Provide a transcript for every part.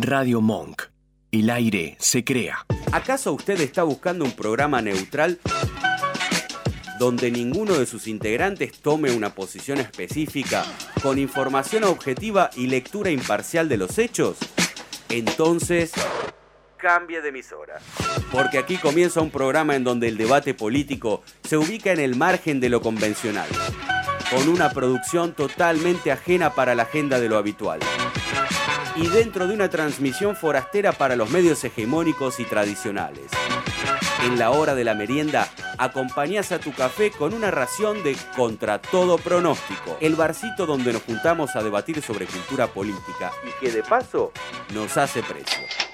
Radio Monk. El aire se crea. ¿Acaso usted está buscando un programa neutral donde ninguno de sus integrantes tome una posición específica con información objetiva y lectura imparcial de los hechos? Entonces, cambie de emisora. Porque aquí comienza un programa en donde el debate político se ubica en el margen de lo convencional, con una producción totalmente ajena para la agenda de lo habitual y dentro de una transmisión forastera para los medios hegemónicos y tradicionales. En la hora de la merienda, acompañás a tu café con una ración de Contra todo pronóstico, el barcito donde nos juntamos a debatir sobre cultura política y que de paso nos hace precio.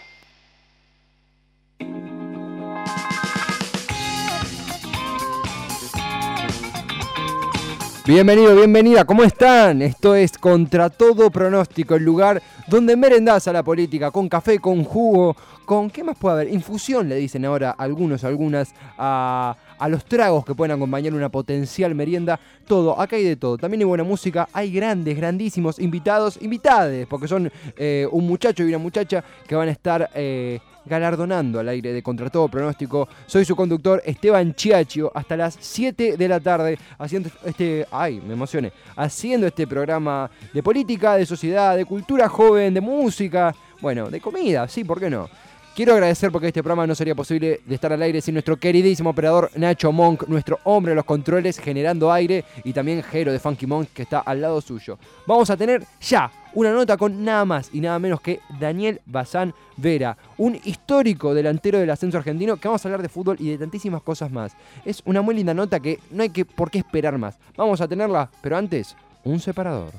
Bienvenido, bienvenida, ¿cómo están? Esto es Contra todo pronóstico, el lugar donde merendás a la política, con café, con jugo, con... ¿Qué más puede haber? Infusión, le dicen ahora algunos, algunas, a, los tragos que pueden acompañar una potencial merienda. Todo, acá hay de todo. También hay buena música, hay grandes, grandísimos invitados, invitades, porque son eh, un muchacho y una muchacha que van a estar... Eh, galardonando al aire de Contra Todo Pronóstico. Soy su conductor Esteban Chiachio hasta las 7 de la tarde haciendo este, ay, me emocioné, haciendo este programa de política, de sociedad, de cultura joven, de música, bueno, de comida, sí, ¿por qué no? Quiero agradecer porque este programa no sería posible de estar al aire sin nuestro queridísimo operador Nacho Monk, nuestro hombre de los controles generando aire y también Jero de Funky Monk que está al lado suyo. Vamos a tener ya una nota con nada más y nada menos que Daniel Bazán Vera, un histórico delantero del ascenso argentino que vamos a hablar de fútbol y de tantísimas cosas más. Es una muy linda nota que no hay que, por qué esperar más. Vamos a tenerla, pero antes, un separador.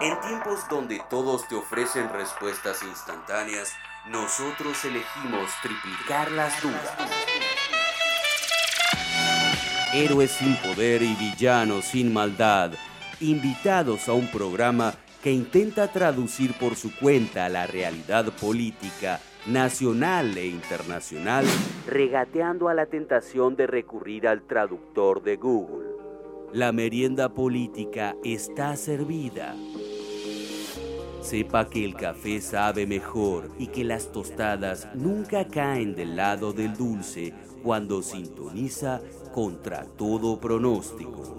En tiempos donde todos te ofrecen respuestas instantáneas, nosotros elegimos triplicar las dudas. Héroes sin poder y villanos sin maldad, invitados a un programa que intenta traducir por su cuenta la realidad política nacional e internacional, regateando a la tentación de recurrir al traductor de Google. La merienda política está servida. Sepa que el café sabe mejor y que las tostadas nunca caen del lado del dulce cuando sintoniza contra todo pronóstico.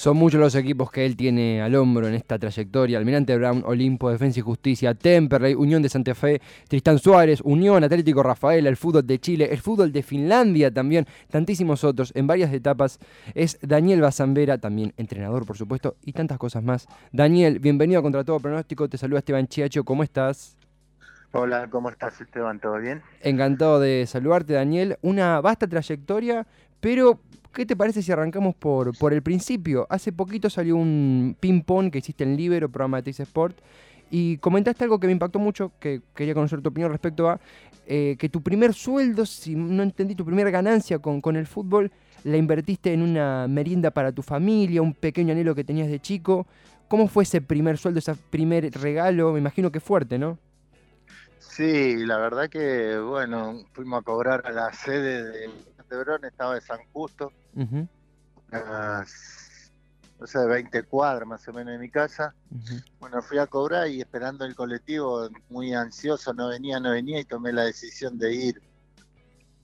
Son muchos los equipos que él tiene al hombro en esta trayectoria. Almirante Brown, Olimpo, Defensa y Justicia, Temperley, Unión de Santa Fe, Tristán Suárez, Unión, Atlético Rafael, el fútbol de Chile, el fútbol de Finlandia también, tantísimos otros en varias etapas. Es Daniel Bazambera, también entrenador por supuesto, y tantas cosas más. Daniel, bienvenido a Contra Todo Pronóstico, te saluda Esteban Chiacho, ¿cómo estás? Hola, ¿cómo estás Esteban? ¿Todo bien? Encantado de saludarte Daniel. Una vasta trayectoria, pero ¿Qué te parece si arrancamos por, por el principio? Hace poquito salió un ping-pong que hiciste en Libero, programa de Teis Sport, y comentaste algo que me impactó mucho, que quería conocer tu opinión respecto a eh, que tu primer sueldo, si no entendí, tu primera ganancia con, con el fútbol, la invertiste en una merienda para tu familia, un pequeño anhelo que tenías de chico. ¿Cómo fue ese primer sueldo, ese primer regalo? Me imagino que fuerte, ¿no? Sí, la verdad que, bueno, fuimos a cobrar a la sede de Verón, estaba de San Justo, no sé, 20 cuadras más o menos de mi casa. Bueno, fui a cobrar y esperando el colectivo, muy ansioso, no venía, no venía y tomé la decisión de ir.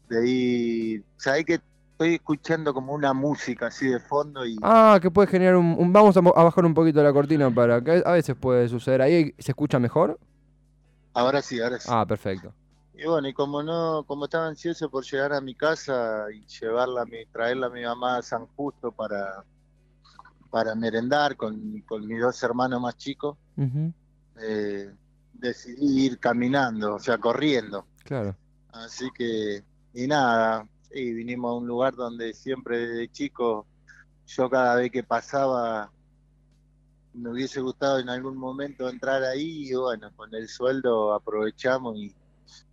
De ir, sabés que estoy escuchando como una música así de fondo y... Ah, que puede generar un... vamos a, bajar un poquito la cortina para que a veces puede suceder. ¿Ahí se escucha mejor? Ahora sí, ahora sí. Ah, perfecto. Y bueno, y como no, como estaba ansioso por llegar a mi casa y llevarla, mi, traerla a mi mamá a San Justo para, para merendar con, con mis dos hermanos más chicos, eh, decidí ir caminando, o sea, corriendo. Claro. Así que, y nada, y vinimos a un lugar donde siempre desde chico, yo cada vez que pasaba, me hubiese gustado en algún momento entrar ahí y bueno, con el sueldo aprovechamos y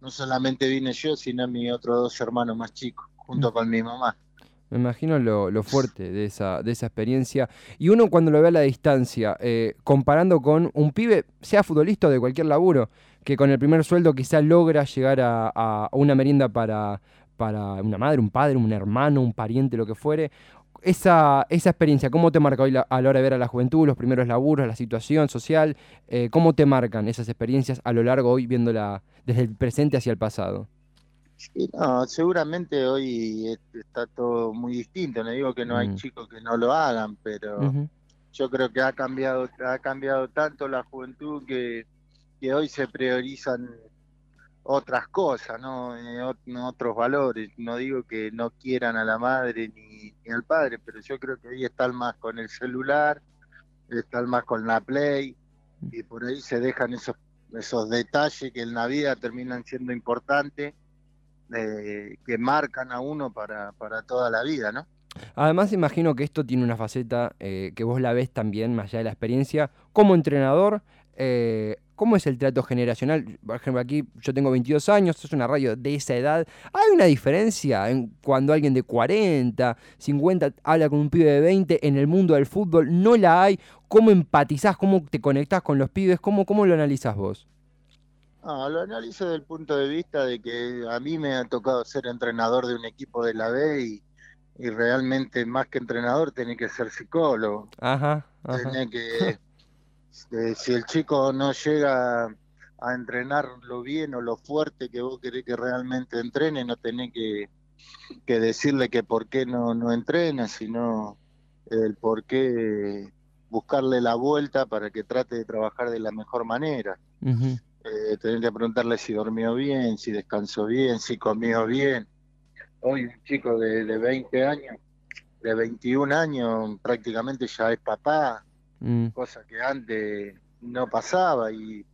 no solamente vine yo, sino mis otros dos hermanos más chicos, junto con mi mamá. Me imagino lo, fuerte de esa, de esa experiencia. Y uno cuando lo ve a la distancia, eh, comparando con un pibe, sea futbolista o de cualquier laburo, que con el primer sueldo quizá logra llegar a, una merienda para, para una madre, un padre, un hermano, un pariente, lo que fuere. Esa, esa experiencia, ¿cómo te marca hoy a la hora de ver a la juventud, los primeros laburos, la situación social? Eh, ¿Cómo te marcan esas experiencias a lo largo hoy viéndola desde el presente hacia el pasado? Sí, no, seguramente hoy está todo muy distinto. No digo que no hay mm. chicos que no lo hagan, pero yo creo que ha cambiado, ha cambiado tanto la juventud que, que hoy se priorizan otras cosas, ¿no? Eh, otros valores. No digo que no quieran a la madre ni, al padre, pero yo creo que hoy están más con el celular, están más con la Play, y por ahí se dejan esos, esos detalles que en la vida terminan siendo importantes que marcan a uno para, para toda la vida, ¿no? Además, imagino que esto tiene una faceta eh, que vos la ves también, más allá de la experiencia, como entrenador. Eh, ¿Cómo es el trato generacional? Por ejemplo, aquí yo tengo 22 años, es una radio de esa edad. ¿Hay una diferencia en cuando alguien de 40, 50 habla con un pibe de 20 en el mundo del fútbol? ¿No la hay? ¿Cómo empatizás? ¿Cómo te conectás con los pibes? ¿Cómo, cómo lo analizas vos? Ah, lo analizo desde el punto de vista de que a mí me ha tocado ser entrenador de un equipo de la B y, realmente más que entrenador tiene que ser psicólogo. Ajá, que, eh, si el chico no llega a entrenar lo bien o lo fuerte que vos querés que realmente entrene, no tenés que, decirle que por qué no, no entrena, sino el por qué buscarle la vuelta para que trate de trabajar de la mejor manera. Eh, tener que preguntarle si durmió bien, si descansó bien, si comió bien. Hoy un chico de, de 20 años, de 21 años, prácticamente ya es papá, mm. cosa que antes no pasaba y,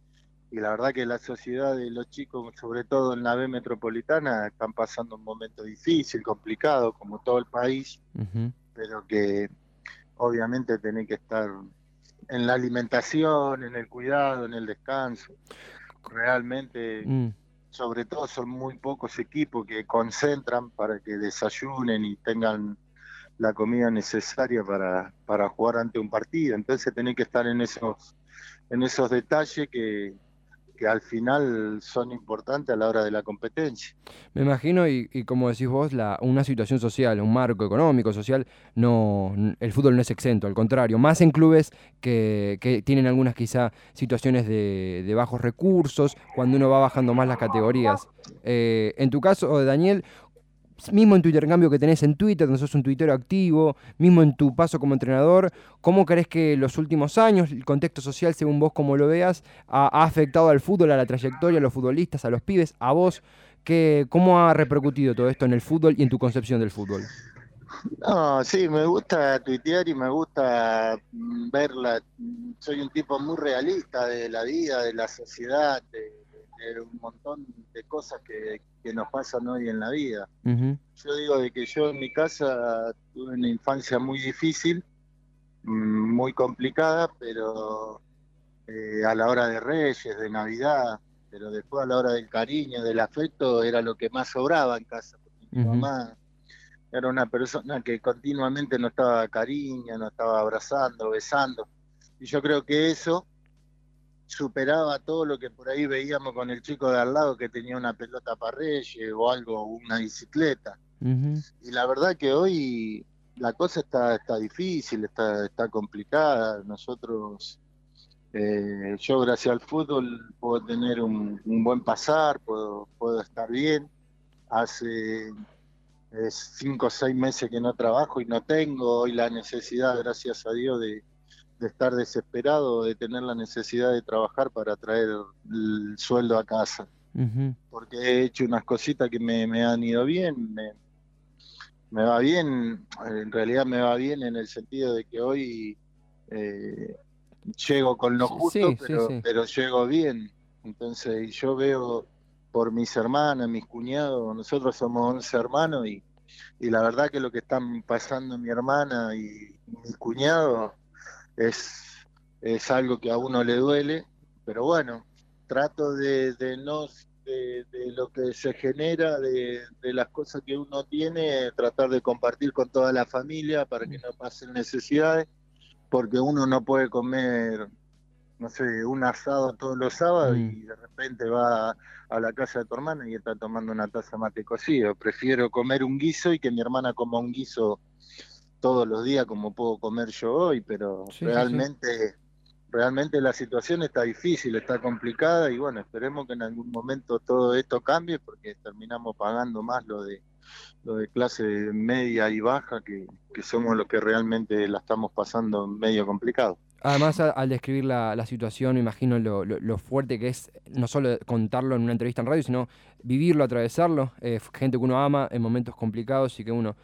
la verdad que la sociedad de los chicos, sobre todo en la B metropolitana, están pasando un momento difícil, complicado, como todo el país, pero que obviamente tenés que estar en la alimentación, en el cuidado, en el descanso realmente, mm. sobre todo son muy pocos equipos que concentran para que desayunen y tengan la comida necesaria para, para jugar ante un partido. Entonces tenés que estar en esos, en esos detalles que, que al final son importantes a la hora de la competencia. Me imagino, y, como decís vos, la, una situación social, un marco económico, social, no el fútbol no es exento, al contrario, más en clubes que, que tienen algunas quizá situaciones de, de, bajos recursos, cuando uno va bajando más las categorías. Eh, en tu caso, Daniel, mismo en tu intercambio que tenés en Twitter, donde sos un tuitero activo, mismo en tu paso como entrenador, ¿cómo crees que los últimos años, el contexto social, según vos como lo veas, ha, afectado al fútbol, a la trayectoria, a los futbolistas, a los pibes, a vos? ¿Qué, ¿Cómo ha repercutido todo esto en el fútbol y en tu concepción del fútbol? No, sí, me gusta tuitear y me gusta verla. Soy un tipo muy realista de la vida, de la sociedad, de, un montón de cosas que, nos pasan hoy en la vida. Yo digo de que yo en mi casa tuve una infancia muy difícil, mm, muy complicada, pero eh, a la hora de Reyes, de Navidad, pero después a la hora del cariño, del afecto, era lo que más sobraba en casa. mi mamá era una persona que continuamente no estaba cariño, no estaba abrazando, besando. Y yo creo que eso superaba todo lo que por ahí veíamos con el chico de al lado que tenía una pelota para Reyes o algo, una bicicleta. Y la verdad que hoy la cosa está, está difícil, está, está complicada. Nosotros, eh, yo gracias al fútbol puedo tener un, buen pasar, puedo, puedo estar bien. Hace eh, cinco o seis meses que no trabajo y no tengo hoy la necesidad, gracias a Dios, de, de estar desesperado, de tener la necesidad de trabajar para traer el sueldo a casa. Porque he hecho unas cositas que me, han ido bien, me, me, va bien, en realidad me va bien en el sentido de que hoy eh, llego con lo justo, pero, pero llego bien. Entonces yo veo por mis hermanas, mis cuñados, nosotros somos 11 hermanos y, y la verdad que lo que están pasando mi hermana y mi cuñado es, es algo que a uno le duele, pero bueno, trato de, no de, lo que se genera, de, las cosas que uno tiene, tratar de compartir con toda la familia para que no pasen necesidades, porque uno no puede comer no sé, un asado todos los sábados Mm. y de repente va a la casa de tu hermana y está tomando una taza de mate cocido. Prefiero comer un guiso y que mi hermana coma un guiso todos los días como puedo comer yo hoy, pero Sí, sí, sí. realmente, realmente la situación está difícil, está complicada y bueno, esperemos que en algún momento todo esto cambie porque terminamos pagando más lo de lo de clase media y baja que, que somos los que realmente la estamos pasando medio complicado. Además, al describir la, la situación, me imagino lo, lo- lo fuerte que es no solo contarlo en una entrevista en radio, sino vivirlo, atravesarlo. Eh, gente que uno ama en momentos complicados y que uno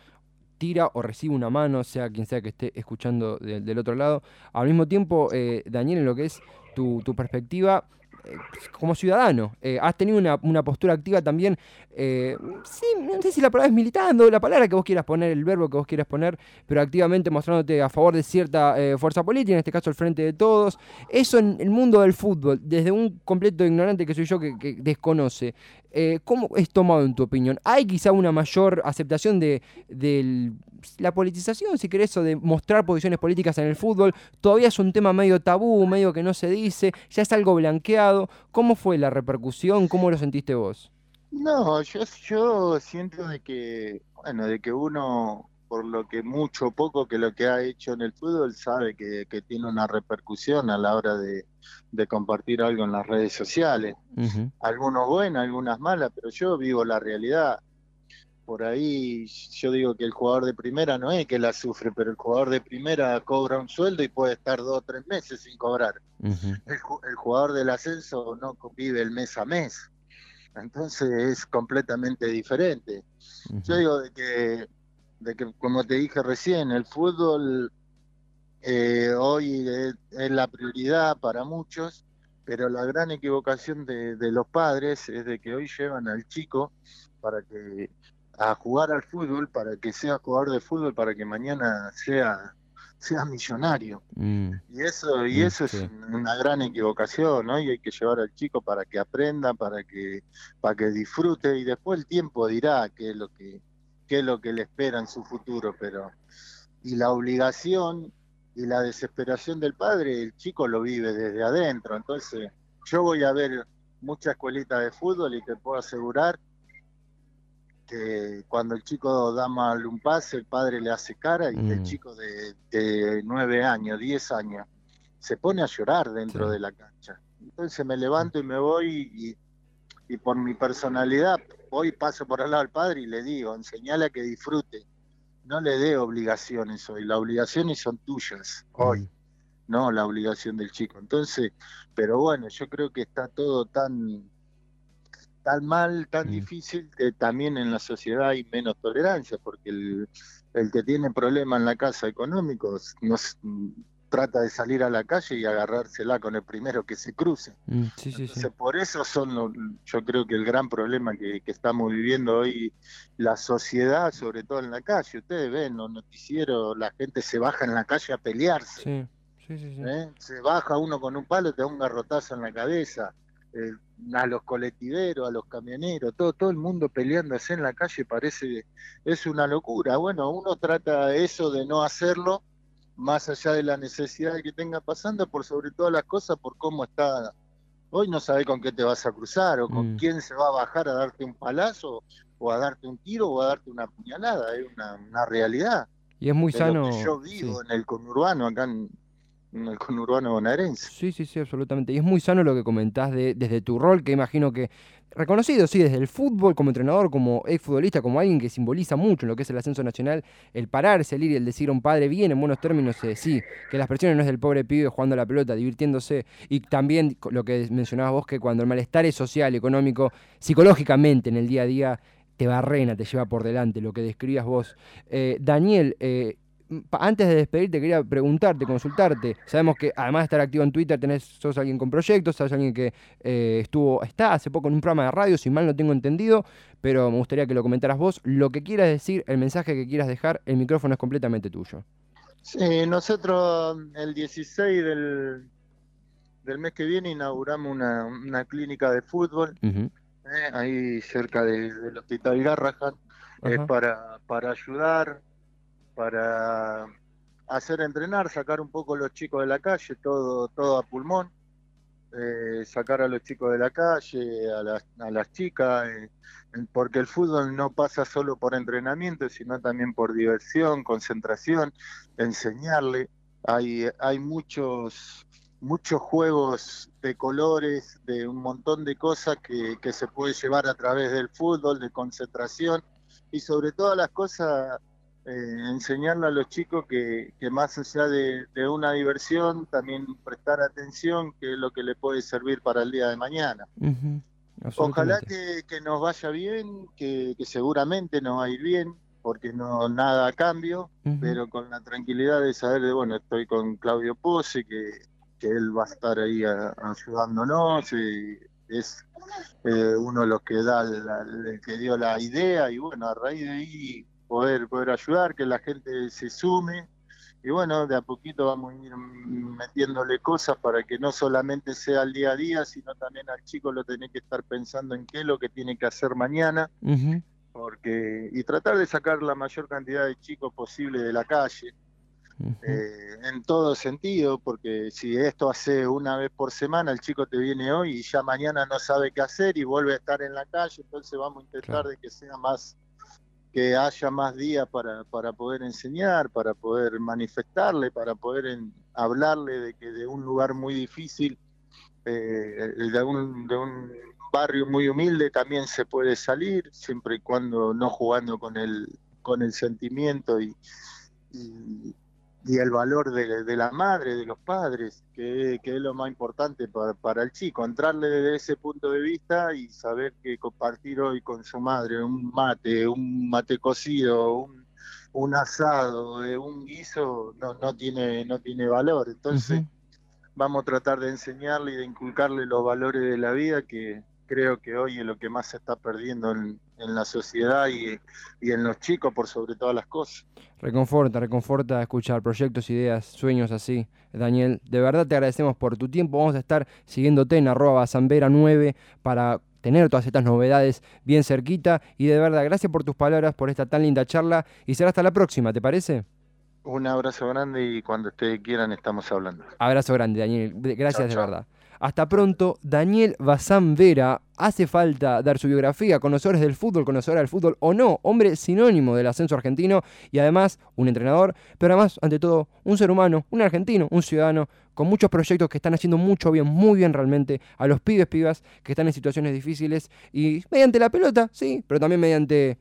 tira o recibe una mano, sea quien sea que esté escuchando de- del otro lado. Al mismo tiempo, eh, Daniel, en lo que es tu, perspectiva eh, como ciudadano, eh, has tenido una, postura activa también, eh, sí, no sé si la palabra es militando, la palabra que vos quieras poner, el verbo que vos quieras poner, pero activamente mostrándote a favor de cierta fuerza política, en este caso el Frente de Todos. Eso en el mundo del fútbol, desde un completo ignorante que soy yo que desconoce, eh, ¿cómo es tomado en tu opinión? ¿Hay quizá una mayor aceptación de, la politización, si querés, o de mostrar posiciones políticas en el fútbol? Todavía es un tema medio tabú, medio que no se dice, ya es algo blanqueado. ¿Cómo fue la repercusión? ¿Cómo lo sentiste vos? No, yo, yo siento de que, bueno, de que uno, por lo que mucho o poco que lo que ha hecho en el fútbol, sabe que, que tiene una repercusión a la hora de, de compartir algo en las redes sociales. Ujú. Algunos buenas, algunas malas, pero yo vivo la realidad. Por ahí yo digo que el jugador de primera no es que la sufre, pero el jugador de primera cobra un sueldo y puede estar dos o tres meses sin cobrar. El, el jugador del ascenso no vive el mes a mes. Entonces es completamente diferente. Yo digo de que, de que como te dije recién, el fútbol eh, hoy es, es la prioridad para muchos, pero la gran equivocación de, de los padres es de que hoy llevan al chico para que a jugar al fútbol, para que sea jugador de fútbol, para que mañana sea sea millonario. Mm. Y eso, y Mm, eso sí. es una gran equivocación, ¿no? Y hay que llevar al chico para que aprenda, para que, para que disfrute, y después el tiempo dirá qué es lo que, qué es lo que le espera en su futuro, pero y la obligación y la desesperación del padre, el chico lo vive desde adentro. Entonces, yo voy a ver muchas escuelitas de fútbol y te puedo asegurar que cuando el chico da mal un pase, el padre le hace cara y el Mm. chico de, de 9 años, 10 años, se pone a llorar dentro Sí. de la cancha. Entonces me levanto y me voy y, y por mi personalidad voy, paso por al lado del padre y le digo, enseñale a que disfrute. No le dé obligaciones hoy, las obligaciones son tuyas hoy, no la obligación del chico. Entonces, pero bueno, yo creo que está todo tan tan mal, tan Mm. difícil, que también en la sociedad hay menos tolerancia, porque el, el que tiene problemas en la casa económicos no trata de salir a la calle y agarrársela con el primero que se cruce. Mm, Sí, sí, sí. Entonces, por eso son, lo- yo creo que el gran problema que, que estamos viviendo hoy, la sociedad, sobre todo en la calle. Ustedes ven los noticieros, la gente se baja en la calle a pelearse. ¿eh? Se baja uno con un palo, te da un garrotazo en la cabeza. Eh, a los colectiveros, a los camioneros, todo, todo el mundo peleándose en la calle parece, es una locura. Bueno, uno trata eso de no hacerlo, más allá de la necesidad que tenga pasando, por sobre todas las cosas, por cómo está. Hoy no sabes con qué te vas a cruzar o con Mm. quién se va a bajar a darte un palazo o a darte un tiro o a darte una puñalada. Es una, una realidad Y es muy de lo sano. que yo sí. vivo en el conurbano, acá en, en el conurbano. Sí, sí, sí, absolutamente. Y es muy sano lo que comentás de, desde tu rol, que imagino que reconocido, sí, desde el fútbol, como entrenador, como exfutbolista, como alguien que simboliza mucho en lo que es el ascenso nacional, el pararse, el ir y el decir a un padre bien, en buenos términos, eh, sí, que las presiones no es del pobre pibe jugando la pelota, divirtiéndose, y también lo que mencionabas vos, que cuando el malestar es social, económico, psicológicamente en el día a día, te barrena, te lleva por delante, lo que describías vos. Eh, Daniel, eh, antes de despedirte quería preguntarte, consultarte. Sabemos que además de estar activo en Twitter, tenés, sos alguien con proyectos, sos alguien que eh, estuvo, está hace poco en un programa de radio, si mal no tengo entendido, pero me gustaría que lo comentaras vos. Lo que quieras decir, el mensaje que quieras dejar, el micrófono es completamente tuyo. Sí, nosotros el 16 del, del mes que viene inauguramos una, una clínica de fútbol eh, ahí cerca de- del Hospital Garrahan, es para, para ayudar, para hacer entrenar, sacar un poco los chicos de la calle, todo, todo a pulmón. eh, sacar a los chicos de la calle, a las, chicas, eh, porque el fútbol no pasa solo por entrenamiento, sino también por diversión, concentración, enseñarle. Hay, hay muchos, muchos juegos de colores, de un montón de cosas que, que se puede llevar a través del fútbol, de concentración y sobre todas las cosas eh, enseñarle a los chicos que, que más allá de, de, una diversión, también prestar atención, que es lo que le puede servir para el día de mañana. Uh -huh. Ojalá que, que, nos vaya bien, que, que, seguramente nos va a ir bien, porque no nada a cambio, uh -huh. pero con la tranquilidad de saber de, bueno, estoy con Claudio Pose, que, que él va a estar ahí a, ayudándonos, y es eh, uno de los que da la, el que dio la idea, y bueno, a raíz de ahí poder, poder ayudar, que la gente se sume. Y bueno, de a poquito vamos a ir metiéndole cosas para que no solamente sea el día a día, sino también al chico lo tiene que estar pensando en qué es lo que tiene que hacer mañana. Uh -huh. porque Y tratar de sacar la mayor cantidad de chicos posible de la calle. Uh -huh. eh, en todo sentido, porque si esto hace una vez por semana, el chico te viene hoy y ya mañana no sabe qué hacer y vuelve a estar en la calle, entonces vamos a intentar claro. de que sea más que haya más días para, para poder enseñar, para poder manifestarle, para poder hablarle de que de un lugar muy difícil, eh, de, un, de un barrio muy humilde también se puede salir, siempre y cuando no jugando con el, con el sentimiento y, y el valor de, de, la madre, de los padres, que, que es lo más importante para, para, el chico, entrarle desde ese punto de vista y saber que compartir hoy con su madre un mate, un mate cocido, un, un asado, un guiso, no, no, tiene, no tiene valor. Entonces, uh -huh. vamos a tratar de enseñarle y de inculcarle los valores de la vida que creo que hoy es lo que más se está perdiendo en, en la sociedad y, y, en los chicos por sobre todas las cosas. Reconforta, reconforta escuchar proyectos, ideas, sueños así. Daniel, de verdad te agradecemos por tu tiempo. Vamos a estar siguiéndote en arroba basambera 9 para tener todas estas novedades bien cerquita. Y de verdad, gracias por tus palabras, por esta tan linda charla. Y será hasta la próxima, ¿te parece? Un abrazo grande y cuando ustedes quieran estamos hablando. Abrazo grande, Daniel. Gracias chau, de chau. verdad. Hasta pronto, Daniel Bazán Vera. Hace falta dar su biografía, conocedores del fútbol, conocedora del fútbol o no, hombre sinónimo del ascenso argentino y además un entrenador, pero además, ante todo, un ser humano, un argentino, un ciudadano, con muchos proyectos que están haciendo mucho bien, muy bien realmente, a los pibes, pibas que están en situaciones difíciles y mediante la pelota, sí, pero también mediante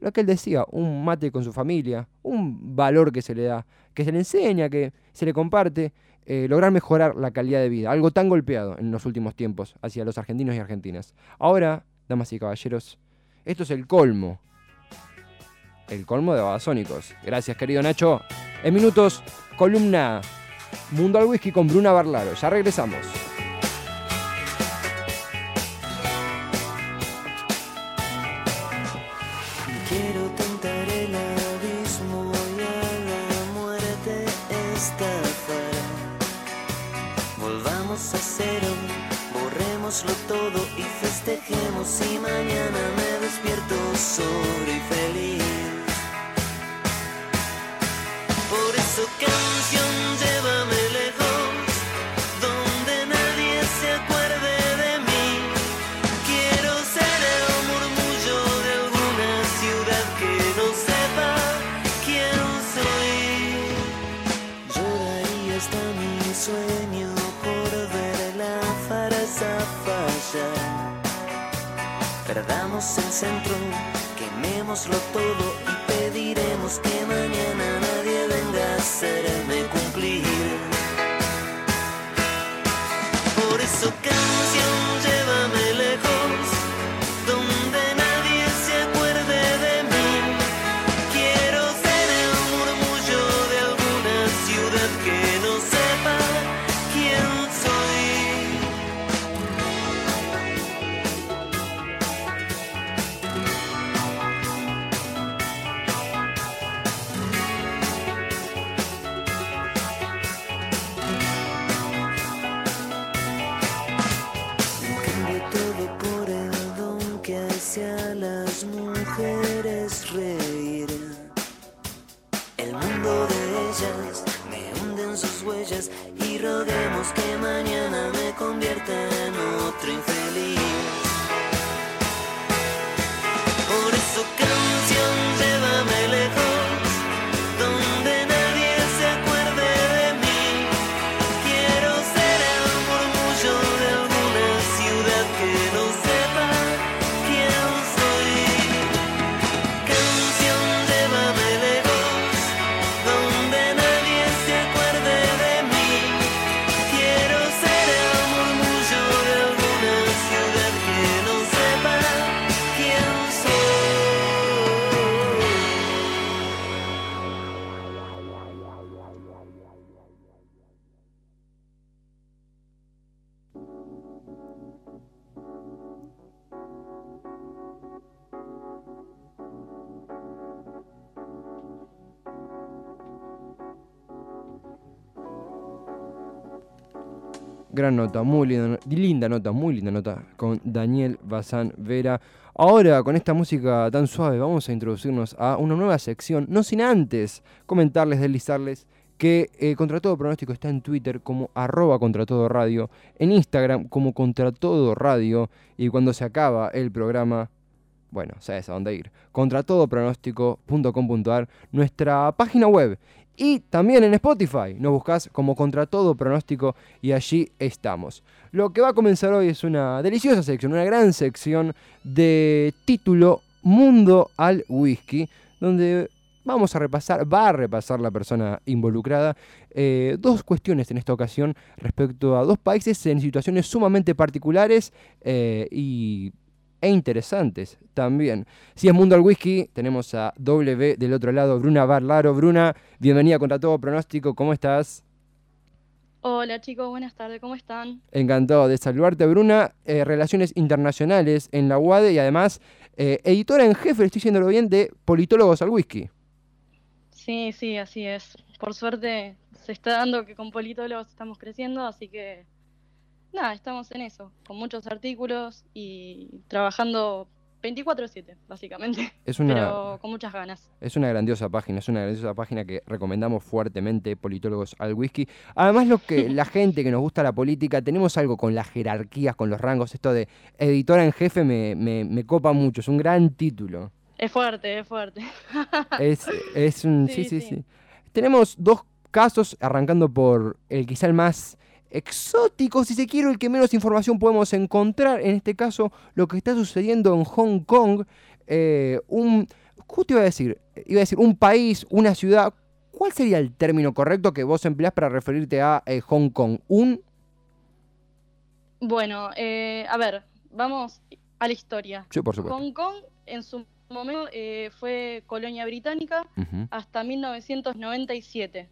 lo que él decía, un mate con su familia, un valor que se le da, que se le enseña, que se le comparte eh, lograr mejorar la calidad de vida, algo tan golpeado en los últimos tiempos hacia los argentinos y argentinas. Ahora, damas y caballeros, esto es el colmo. El colmo de Babasónicos. Gracias, querido Nacho. En minutos, columna Mundo al Whisky con Bruna Barlaro. Ya regresamos. Todo y festejemos y mañana me despierto solo y feliz. Por eso canción, El centro, quemémoslo todo y pediremos que mañana nadie venga a hacerme cumplir. Por eso canción, Nota, muy linda, linda nota, muy linda nota con Daniel Bazán Vera. Ahora, con esta música tan suave, vamos a introducirnos a una nueva sección, no sin antes comentarles, deslizarles que eh, Contra Todo Pronóstico está en Twitter como arroba Contra Todo Radio, en Instagram como Contra Todo Radio, y cuando se acaba el programa, bueno, sabes a dónde ir, contratodopronóstico.com.ar, nuestra página web. Y también en Spotify nos buscas como Contra Todo Pronóstico y allí estamos. Lo que va a comenzar hoy es una deliciosa sección, una gran sección de título Mundo al Whisky, donde vamos a repasar, va a repasar la persona involucrada, eh, dos cuestiones en esta ocasión respecto a dos países en situaciones sumamente particulares eh, y e interesantes también. Si es Mundo al Whisky, tenemos a W del otro lado, Bruna Barlaro. Bruna, bienvenida contra todo pronóstico, ¿cómo estás? Hola chicos, buenas tardes, ¿cómo están? Encantado de saludarte, Bruna. eh, Relaciones Internacionales en la UADE y además eh, editora en jefe, estoy diciéndolo bien, de Politólogos al Whisky. Sí, sí, así es. Por suerte se está dando que con politólogos estamos creciendo, así que nada, estamos en eso, con muchos artículos y trabajando 24/7, básicamente, Es una, pero con muchas ganas. Es una grandiosa página, es una grandiosa página que recomendamos fuertemente, Politólogos al Whisky. Además, lo que la gente que nos gusta la política, tenemos algo con las jerarquías, con los rangos, esto de editora en jefe me, me- me copa mucho, es un gran título. Es fuerte, es fuerte. Es, es un... Sí, sí, Sí, sí, sí. Tenemos dos casos, arrancando por el quizá el más exótico, si se quiere, el que menos información podemos encontrar. En este caso, lo que está sucediendo en Hong Kong. eh, un... Justo iba a decir, iba a decir un país, una ciudad. ¿Cuál sería el término correcto que vos empleás para referirte a eh, Hong Kong? Un... Bueno, eh, a ver, vamos a la historia. Sí, por supuesto. Hong Kong en su momento eh, fue colonia británica Ujú, hasta 1997.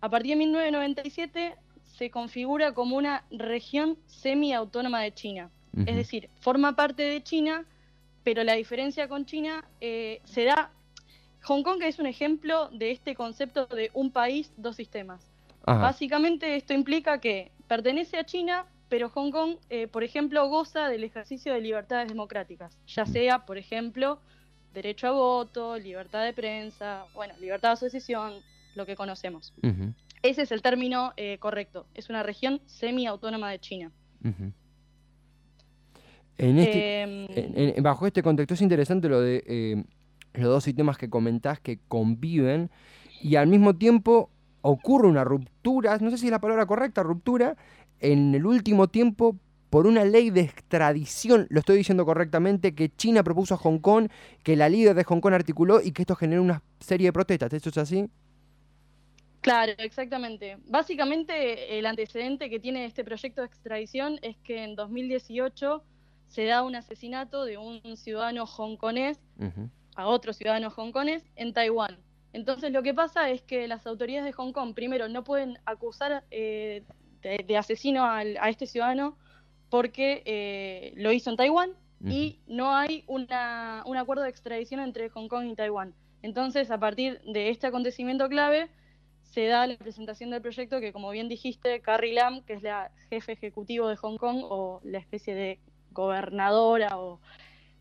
A partir de 1997 se configura como una región semiautónoma de China. Es decir, forma parte de China, pero la diferencia con China eh, se da... Hong Kong es un ejemplo de este concepto de un país, dos sistemas. Ajá, Básicamente esto implica que pertenece a China, pero Hong Kong, eh, por ejemplo, goza del ejercicio de libertades democráticas, ya sea, por ejemplo, derecho a voto, libertad de prensa, bueno, libertad de asociación, lo que conocemos. ujú, Ese es el término eh, correcto. Es una región semiautónoma de China. En este, Em, en- bajo este contexto es interesante lo de eh, los dos sistemas que comentás que conviven y al mismo tiempo ocurre una ruptura, no sé si es la palabra correcta, ruptura, en el último tiempo por una ley de extradición, lo estoy diciendo correctamente, que China propuso a Hong Kong, que la líder de Hong Kong articuló y que esto generó una serie de protestas. ¿Esto es así? Claro, exactamente. Básicamente el antecedente que tiene este proyecto de extradición es que en 2018 se da un asesinato de un ciudadano hongkonés a otro ciudadano hongkonés en Taiwán. Entonces lo que pasa es que las autoridades de Hong Kong primero no pueden acusar eh, de, de asesino al- a este ciudadano porque eh, lo hizo en Taiwán y no hay una, un acuerdo de extradición entre Hong Kong y Taiwán. Entonces, a partir de este acontecimiento clave, se da la presentación del proyecto que, como bien dijiste, Carrie Lam, que es la jefe ejecutivo de Hong Kong o la especie de gobernadora o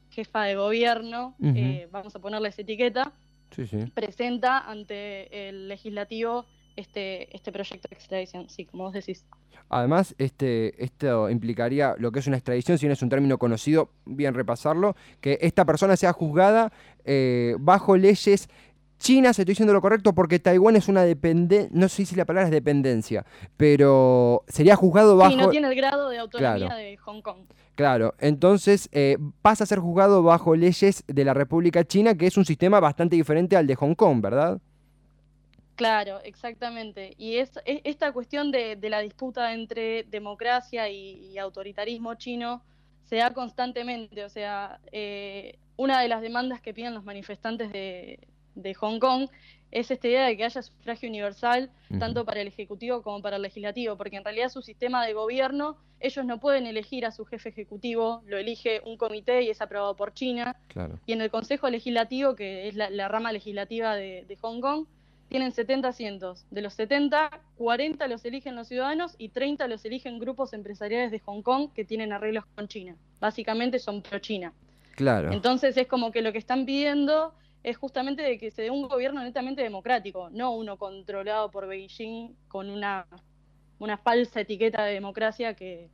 jefa de gobierno, eh, vamos a ponerle esa etiqueta, Sí, sí. presenta ante el legislativo este, este proyecto de extradición, sí, como vos decís. Además, este, esto implicaría lo que es una extradición, si no es un término conocido, bien repasarlo, que esta persona sea juzgada eh, bajo leyes chinas, estoy diciendo lo correcto, porque Taiwán es una dependencia, no sé si la palabra es dependencia, pero sería juzgado bajo... Sí, no tiene el grado de autonomía Claro. de Hong Kong. Claro, entonces eh, pasa a ser juzgado bajo leyes de la República China, que es un sistema bastante diferente al de Hong Kong, ¿verdad? Claro, exactamente. Y es, es- esta cuestión de, de la disputa entre democracia y, y autoritarismo chino se da constantemente. O sea, eh, una de las demandas que piden los manifestantes de, de Hong Kong es esta idea de que haya sufragio universal tanto para el Ejecutivo como para el Legislativo, porque en realidad su sistema de gobierno, ellos no pueden elegir a su jefe ejecutivo, lo elige un comité y es aprobado por China. Claro. Y en el Consejo Legislativo, que es la, la rama legislativa de, de Hong Kong, tienen 70 asientos. De los 70, 40 los eligen los ciudadanos y 30 los eligen grupos empresariales de Hong Kong que tienen arreglos con China. Básicamente son pro-China. Claro. Entonces es como que lo que están pidiendo es justamente de que se dé un gobierno netamente democrático, no uno controlado por Beijing con una, una falsa etiqueta de democracia que,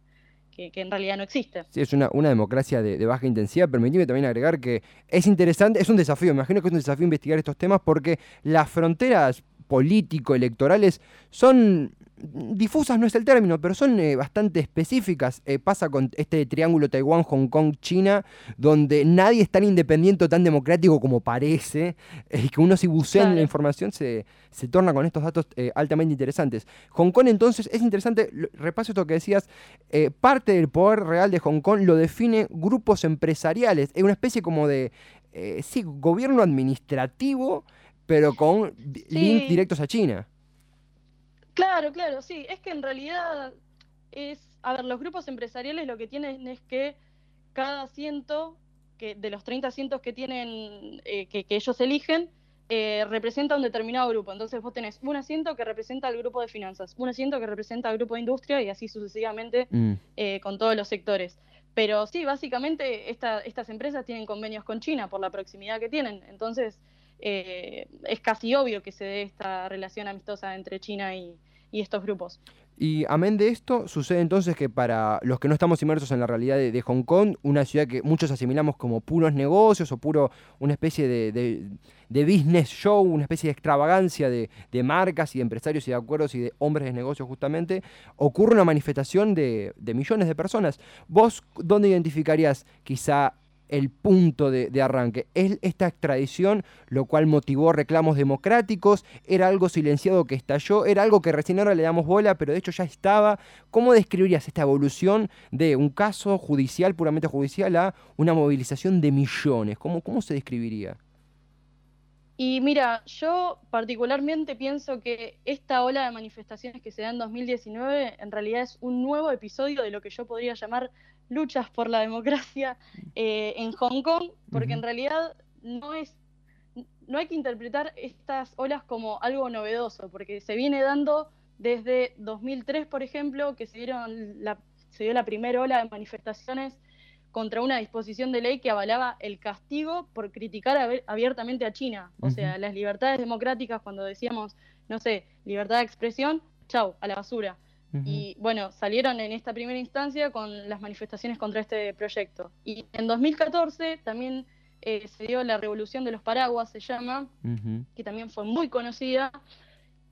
que- en realidad no existe. Sí, es una, una democracia de, de baja intensidad. Permitime también agregar que es interesante, es un desafío, me imagino que es un desafío investigar estos temas porque las fronteras político-electorales son difusas, no es el término, pero son eh, bastante específicas. Eh, pasa con este triángulo Taiwán, Hong Kong, China, donde nadie es tan independiente o tan democrático como parece, eh, y que uno si bucea en la información se, se torna con estos datos eh, altamente interesantes. Hong Kong entonces es interesante, repaso esto que decías, eh, parte del poder real de Hong Kong lo define grupos empresariales, es una especie como de, eh, sí, gobierno administrativo, pero con Sí. links directos a China. Claro, claro, sí. Es que en realidad es, a ver, los grupos empresariales lo que tienen es que cada asiento, que de los 30 asientos que tienen, eh, que, que ellos eligen, eh, representa un determinado grupo. Entonces vos tenés un asiento que representa al grupo de finanzas, un asiento que representa al grupo de industria y así sucesivamente Mm, eh, con todos los sectores. Pero sí, básicamente esta- estas empresas tienen convenios con China por la proximidad que tienen. Entonces eh, es casi obvio que se dé esta relación amistosa entre China y, estos grupos. Y amén de esto, sucede entonces que para los que no estamos inmersos en la realidad de, Hong Kong, una ciudad que muchos asimilamos como puros negocios o puro una especie de, de- de business show, una especie de extravagancia de, marcas y de empresarios y de acuerdos y de hombres de negocios justamente, ocurre una manifestación de millones de personas. ¿Vos dónde identificarías quizá el punto de, arranque? ¿Es esta extradición lo cual motivó reclamos democráticos? ¿Era algo silenciado que estalló? ¿Era algo que recién ahora le damos bola, pero de hecho ya estaba? ¿Cómo describirías esta evolución de un caso judicial, puramente judicial, a una movilización de millones? ¿Cómo, cómo se describiría? Y mira, yo particularmente pienso que esta ola de manifestaciones que se da en 2019 en realidad es un nuevo episodio de lo que yo podría llamar luchas por la democracia eh, en Hong Kong, porque en realidad no es, no hay que interpretar estas olas como algo novedoso, porque se viene dando desde 2003, por ejemplo, que se dieron la, se dio la primera ola de manifestaciones contra una disposición de ley que avalaba el castigo por criticar abiertamente a China. O sea, las libertades democráticas, cuando decíamos, no sé, libertad de expresión, chau, a la basura. Y bueno, salieron en esta primera instancia con las manifestaciones contra este proyecto. Y en 2014 también eh, se dio la revolución de los paraguas, se llama, que también fue muy conocida,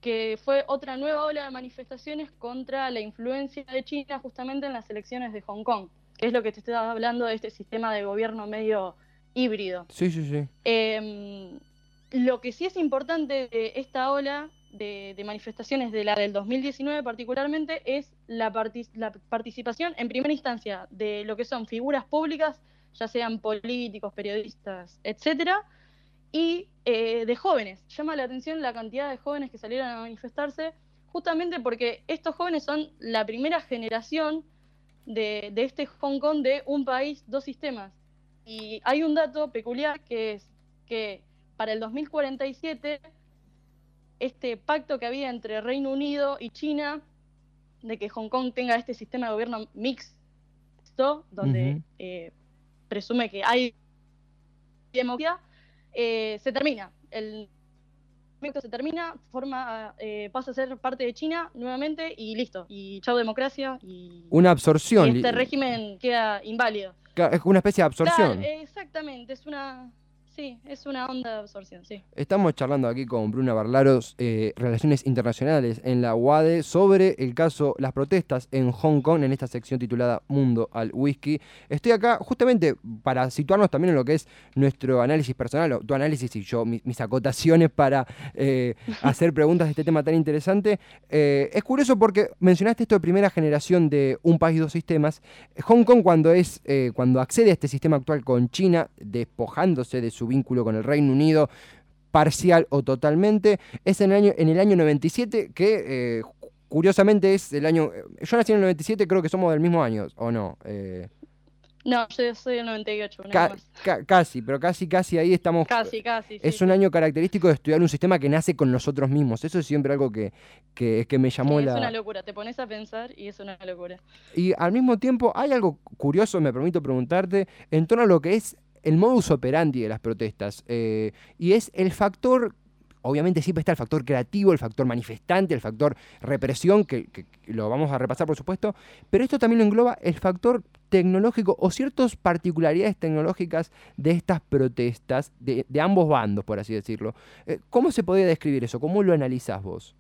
que fue otra nueva ola de manifestaciones contra la influencia de China justamente en las elecciones de Hong Kong, que es lo que te estaba hablando de este sistema de gobierno medio híbrido. Sí, sí, sí. Eh, lo que sí es importante de esta ola de, manifestaciones, de la del 2019 particularmente, es la participación en primera instancia de lo que son figuras públicas, ya sean políticos, periodistas, etcétera, y eh, de jóvenes. Llama la atención la cantidad de jóvenes que salieron a manifestarse, justamente porque estos jóvenes son la primera generación de, de este Hong Kong de un país, dos sistemas. Y hay un dato peculiar que es que para el 2047 este pacto que había entre Reino Unido y China de que Hong Kong tenga este sistema de gobierno mixto, donde eh, presume que hay democracia, eh, se termina. El se termina, forma, eh, pasa a ser parte de China nuevamente y listo. Y chau democracia y, Una y absorción. este li- régimen queda inválido. Es una especie de absorción. Claro, exactamente, es una, sí, es una onda de absorción, sí. Estamos charlando aquí con Bruna Barlaros, eh, Relaciones Internacionales en la UADE, sobre el caso, las protestas en Hong Kong, en esta sección titulada Mundo al Whisky. Estoy acá justamente para situarnos también en lo que es nuestro análisis personal, o tu análisis y yo, mi- mis acotaciones para eh, hacer preguntas de este tema tan interesante. Eh, es curioso porque mencionaste esto de primera generación de un país, dos sistemas. Hong Kong cuando es cuando accede a este sistema actual con China, despojándose de su vínculo con el Reino Unido, parcial o totalmente, es en el año, en el año 97 que eh, cu- curiosamente es el año... Yo nací en el 97, creo que somos del mismo año, ¿o no? Eh, No, yo soy del 98, un ca- ca- casi, pero casi, casi ahí estamos... Casi, casi. sí, Es sí. un año característico de estudiar un sistema que nace con nosotros mismos. Eso es siempre algo que, que, que me llamó Sí, la... Es una locura, te pones a pensar y es una locura. Y al mismo tiempo hay algo curioso, me permito preguntarte, en torno a lo que es el modus operandi de las protestas. eh, y es el factor, obviamente siempre está el factor creativo, el factor manifestante, el factor represión, que, lo vamos a repasar por supuesto, pero esto también lo engloba el factor tecnológico o ciertas particularidades tecnológicas de estas protestas, de, de ambos bandos, por así decirlo. Eh, ¿Cómo se podría describir eso? ¿Cómo lo analizás vos?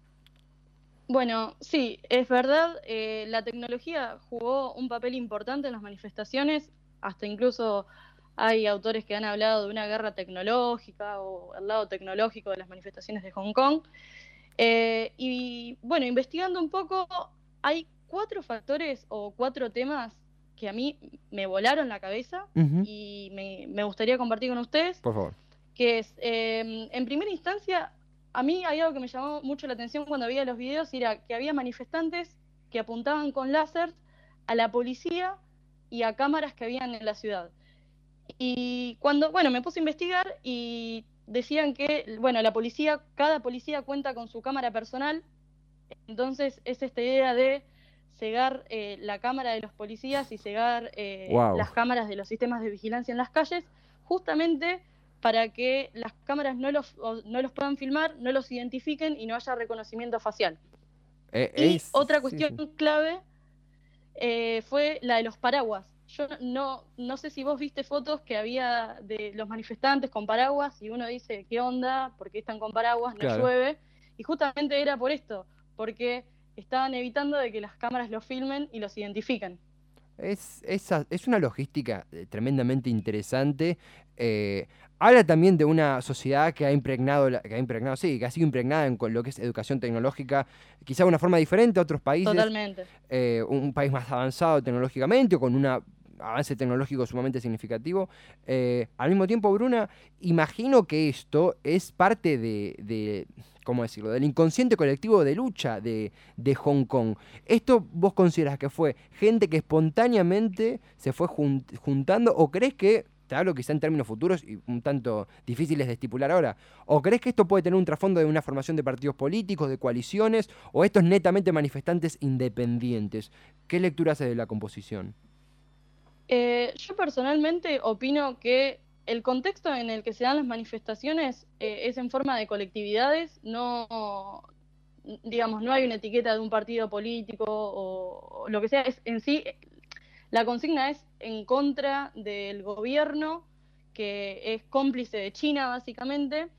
Bueno, sí, es verdad, eh, la tecnología jugó un papel importante en las manifestaciones, hasta incluso hay autores que han hablado de una guerra tecnológica o el lado tecnológico de las manifestaciones de Hong Kong. Eh, y bueno, investigando un poco, hay cuatro factores o cuatro temas que a mí me volaron la cabeza y me, me gustaría compartir con ustedes Por favor. que es, eh, en primera instancia, a mí hay algo que me llamó mucho la atención cuando veía los videos, y era que había manifestantes que apuntaban con láser a la policía y a cámaras que habían en la ciudad. Y cuando, bueno, me puse a investigar y decían que, bueno, la policía, cada policía cuenta con su cámara personal, entonces es esta idea de cegar eh, la cámara de los policías y cegar eh, las cámaras de los sistemas de vigilancia en las calles, justamente para que las cámaras no los, no los puedan filmar, no los identifiquen y no haya reconocimiento facial. Eh, Y es- otra cuestión sí. clave eh, fue la de los paraguas. Yo no, no sé si vos viste fotos que había de los manifestantes con paraguas y uno dice, ¿qué onda? ¿Por qué están con paraguas? No Claro. llueve. Y justamente era por esto, porque estaban evitando de que las cámaras los filmen y los identifiquen. Es, esa- es una logística eh, tremendamente interesante. eh, habla también de una sociedad que ha impregnado, que ha impregnado, sí, que ha sido impregnada en con lo que es educación tecnológica, quizá de una forma diferente a otros países. Totalmente. eh, un país más avanzado tecnológicamente o con un avance tecnológico sumamente significativo. Eh, al mismo tiempo, Bruna, imagino que esto es parte de, de, ¿cómo decirlo?, del inconsciente colectivo de lucha de, de Hong Kong. ¿Esto vos consideras que fue gente que espontáneamente se fue jun- juntando o crees que... Te hablo quizá en términos futuros y un tanto difíciles de estipular ahora. ¿O crees que esto puede tener un trasfondo de una formación de partidos políticos, de coaliciones, o estos netamente manifestantes independientes? ¿Qué lectura hace de la composición? Eh, yo personalmente opino que el contexto en el que se dan las manifestaciones eh, es en forma de colectividades, no, digamos, no hay una etiqueta de un partido político o, o lo que sea, es en sí, la consigna es en contra del gobierno que es cómplice de China básicamente,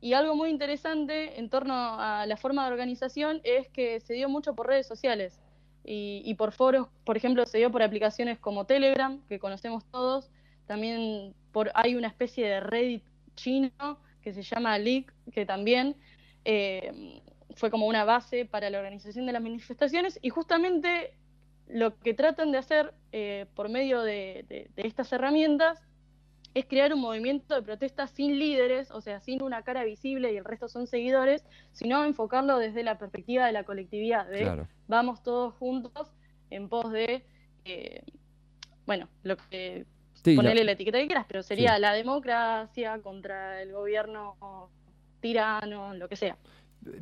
y algo muy interesante en torno a la forma de organización es que se dio mucho por redes sociales y, por foros, por ejemplo, se dio por aplicaciones como Telegram, que conocemos todos, también por, hay una especie de Reddit chino que se llama Leak, que también eh, fue como una base para la organización de las manifestaciones. Y justamente lo que tratan de hacer eh, por medio de estas herramientas es crear un movimiento de protesta sin líderes, o sea, sin una cara visible y el resto son seguidores, sino enfocarlo desde la perspectiva de la colectividad, de Claro. vamos todos juntos en pos de, eh, bueno, lo que Sí, la- ponerle la etiqueta que quieras, pero sería Sí. la democracia contra el gobierno tirano, lo que sea.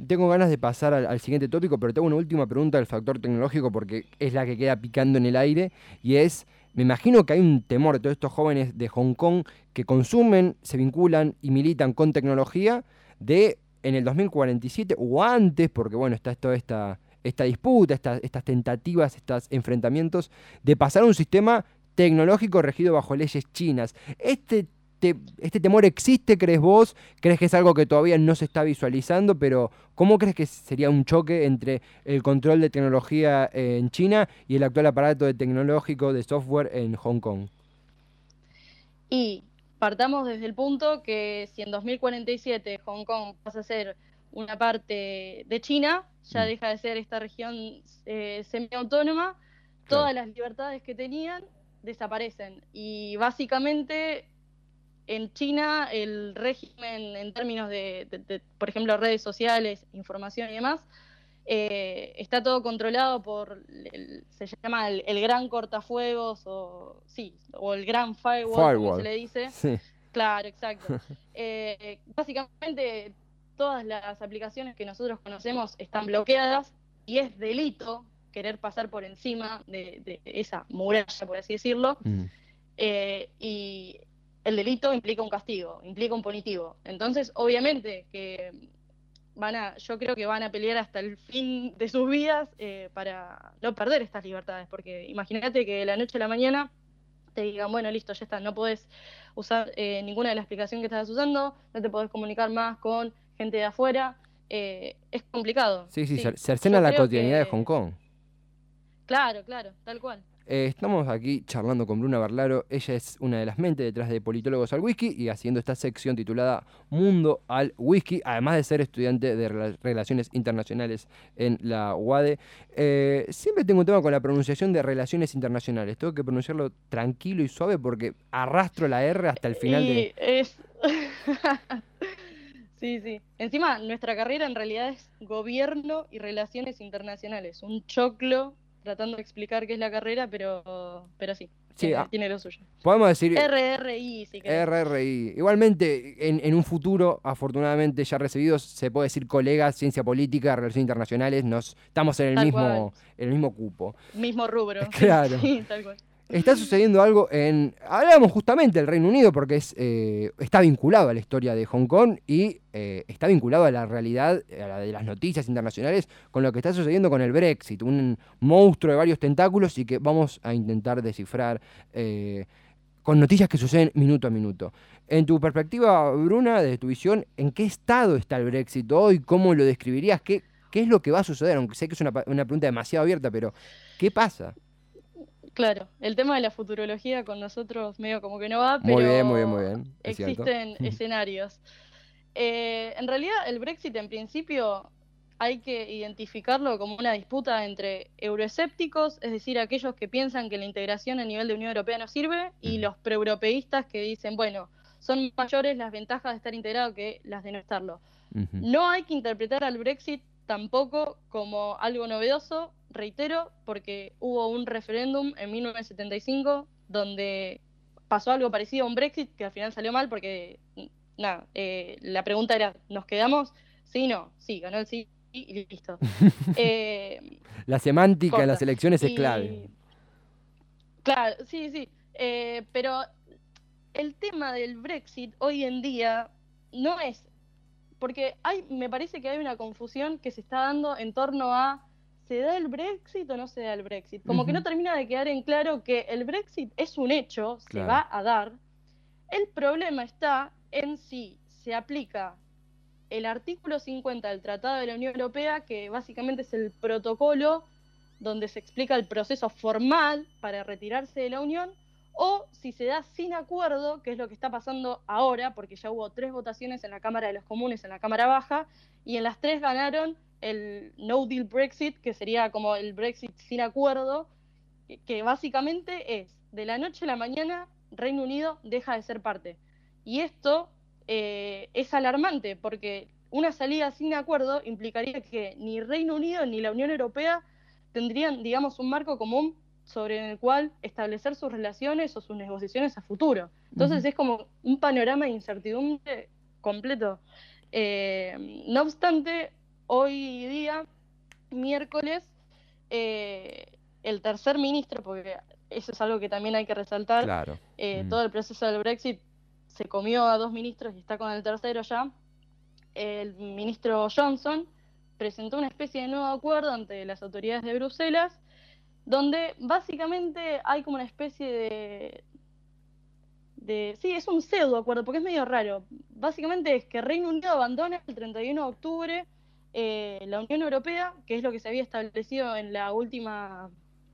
Tengo ganas de pasar al, al siguiente tópico, pero tengo una última pregunta del factor tecnológico porque es la que queda picando en el aire y es, me imagino que hay un temor de todos estos jóvenes de Hong Kong que consumen, se vinculan y militan con tecnología de en el 2047 o antes, porque bueno, está toda esta, disputa, esta- estas tentativas, estos enfrentamientos, de pasar a un sistema tecnológico regido bajo leyes chinas. Este, te- este temor existe, crees vos? ¿Crees que es algo que todavía no se está visualizando? Pero ¿cómo crees que sería un choque entre el control de tecnología en China y el actual aparato de tecnológico de software en Hong Kong? Y partamos desde el punto que si en 2047 Hong Kong pasa a ser una parte de China, ya Mm. deja de ser esta región eh, semiautónoma, todas las libertades que tenían desaparecen. Y básicamente en China el régimen en términos de, de- de, por ejemplo, redes sociales, información y demás, eh, está todo controlado por, el- se llama el, el gran cortafuegos o, sí, o el gran firewall, como se le dice. Sí. Claro, exacto. Eh, básicamente todas las aplicaciones que nosotros conocemos están bloqueadas y es delito querer pasar por encima de, de esa muralla, por así decirlo, Mm. eh, y el delito implica un castigo, implica un punitivo. Entonces, obviamente que van a, yo creo que van a pelear hasta el fin de sus vidas eh, para no perder estas libertades, porque imagínate que de la noche a la mañana te digan, bueno, listo, ya está, no podés usar eh, ninguna de las aplicaciones que estás usando, no te podés comunicar más con gente de afuera, eh, es complicado. Sí, sí, Sí, cer- cercena la cotidianidad de Hong Kong. Claro, claro, tal cual. Eh, estamos aquí charlando con Bruna Barlaro. Ella es una de las mentes detrás de Politólogos al Whisky y haciendo esta sección titulada Mundo al Whisky, además de ser estudiante de Rela- Relaciones Internacionales en la UADE. Eh, siempre tengo un tema con la pronunciación de Relaciones Internacionales. Tengo que pronunciarlo tranquilo y suave porque arrastro la R hasta el final Y de... es... sí, sí. Encima, nuestra carrera en realidad es gobierno y relaciones internacionales. Un choclo tratando de explicar qué es la carrera, pero, pero sí, Sí, tiene, ah, tiene lo suyo. Podemos decir... RRI, si querés. RRI. Igualmente, en, en un futuro, afortunadamente ya recibidos, se puede decir colegas, ciencia política, relaciones internacionales, nos estamos en el Tal mismo, cual. en el mismo cupo. Mismo rubro. Claro. Sí, tal cual. Está sucediendo algo en. Hablábamos justamente del Reino Unido porque es, eh, está vinculado a la historia de Hong Kong y eh, está vinculado a la realidad, a la de las noticias internacionales, con lo que está sucediendo con el Brexit, un monstruo de varios tentáculos y que vamos a intentar descifrar eh, con noticias que suceden minuto a minuto. En tu perspectiva, Bruna, desde tu visión, ¿en qué estado está el Brexit hoy? ¿Cómo lo describirías? ¿Qué, qué es lo que va a suceder? Aunque sé que es una, una pregunta demasiado abierta, pero ¿qué pasa? Claro, el tema de la futurología con nosotros medio como que no va, pero Muy bien, muy bien, muy bien. Es cierto. existen escenarios. Eh, en realidad, el Brexit en principio hay que identificarlo como una disputa entre euroescépticos, es decir, aquellos que piensan que la integración a nivel de Unión Europea no sirve, y los proeuropeístas que dicen, bueno, son mayores las ventajas de estar integrado que las de no estarlo. No hay que interpretar al Brexit tampoco como algo novedoso, reitero, porque hubo un referéndum en 1975 donde pasó algo parecido a un Brexit que al final salió mal porque, nada, eh, la pregunta era, ¿nos quedamos? Sí, no, sí, ganó el sí y listo. Eh, La semántica en corta. las elecciones es clave. Claro, sí, sí. Eh, pero el tema del Brexit hoy en día no es. Porque hay, me parece que hay una confusión que se está dando en torno a ¿se da el Brexit o no se da el Brexit? Como que no termina de quedar en claro que el Brexit es un hecho, se va a dar. El problema está en si se aplica el artículo 50 del Tratado de la Unión Europea, que básicamente es el protocolo donde se explica el proceso formal para retirarse de la Unión, o si se da sin acuerdo, que es lo que está pasando ahora, porque ya hubo tres votaciones en la Cámara de los Comunes, en la Cámara Baja, y en las tres ganaron el No Deal Brexit, que sería como el Brexit sin acuerdo, que- básicamente es, de la noche a la mañana, Reino Unido deja de ser parte. Y esto eh, es alarmante, porque una salida sin acuerdo implicaría que ni Reino Unido ni la Unión Europea tendrían, digamos, un marco común sobre el cual establecer sus relaciones o sus negociaciones a futuro. Entonces es como un panorama de incertidumbre completo. Eh, no obstante, hoy día, miércoles, eh, el tercer ministro, porque eso es algo que también hay que resaltar, Claro. eh, Mm. todo el proceso del Brexit se comió a dos ministros y está con el tercero ya. el ministro Johnson presentó una especie de nuevo acuerdo ante las autoridades de Bruselas, donde básicamente hay como una especie de, de sí, es un pseudo acuerdo, porque es medio raro. Básicamente es que Reino Unido abandona el 31 de octubre eh, la Unión Europea, que es lo que se había establecido en la última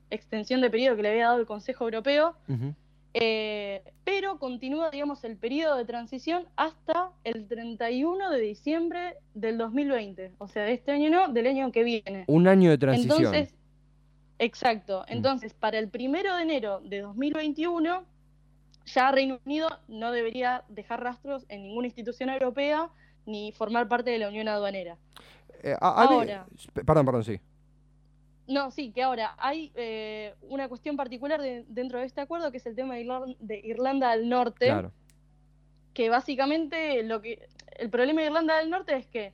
extensión de periodo que le había dado el Consejo Europeo, eh, pero continúa, digamos, el periodo de transición hasta el 31 de diciembre del 2020. O sea, de este año no, del año que viene. Un año de transición. Entonces, exacto. Mm. Entonces, para el primero de enero de 2021, ya Reino Unido no debería dejar rastros en ninguna institución europea ni formar parte de la Unión Aduanera. Eh, a- Ahora. Perdón, perdón, sí. No, sí, que ahora hay eh, una cuestión particular de- dentro de este acuerdo que es el tema de Irlanda del Norte. Claro. que básicamente lo que el problema de Irlanda del Norte es que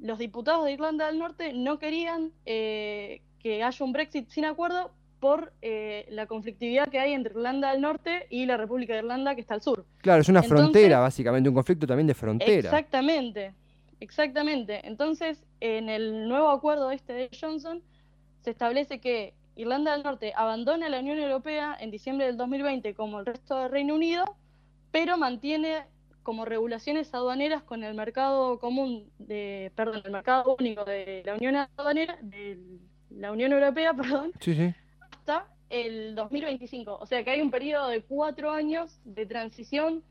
los diputados de Irlanda del Norte no querían eh, que haya un Brexit sin acuerdo por eh, la conflictividad que hay entre Irlanda del Norte y la República de Irlanda que está al sur. Claro, es una Entonces- frontera, básicamente, un conflicto también de frontera. Exactamente, exactamente. Entonces, en el nuevo acuerdo este de Johnson, se establece que Irlanda del Norte abandona la Unión Europea en diciembre del 2020 como el resto del Reino Unido, pero mantiene como regulaciones aduaneras con el mercado común de, perdón, el mercado único de la Unión Aduanera, de la Unión Europea, perdón, Sí, sí. hasta el 2025. O sea que hay un periodo de cuatro años de transición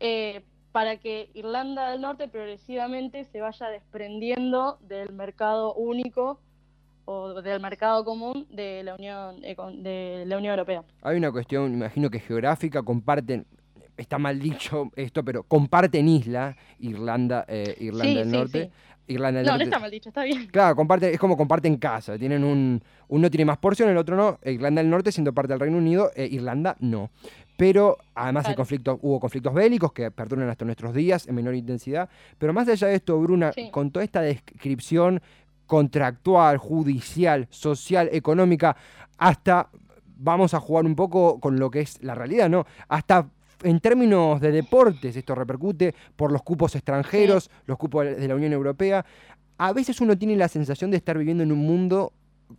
eh, para que Irlanda del Norte progresivamente se vaya desprendiendo del mercado único o del mercado común de la Unión, eh, de la Unión Europea. Hay una cuestión, imagino que geográfica, comparten, está mal dicho esto, pero comparten isla, Irlanda, eh, Irlanda Sí, del sí, Norte. sí. Irlanda del No, no Norte. está mal dicho, está bien. Claro, comparten, es como comparten casa. Tienen un. Uno tiene más porción, el otro no. Irlanda del Norte siendo parte del Reino Unido, eh, Irlanda no. Pero además Claro. conflictos, hubo conflictos bélicos que perduran hasta nuestros días en menor intensidad. Pero más allá de esto, Bruna, Sí. con toda esta descripción contractual, judicial, social, económica, hasta vamos a jugar un poco con lo que es la realidad, ¿no? Hasta en términos de deportes esto repercute por los cupos extranjeros, los cupos de la Unión Europea. A veces uno tiene la sensación de estar viviendo en un mundo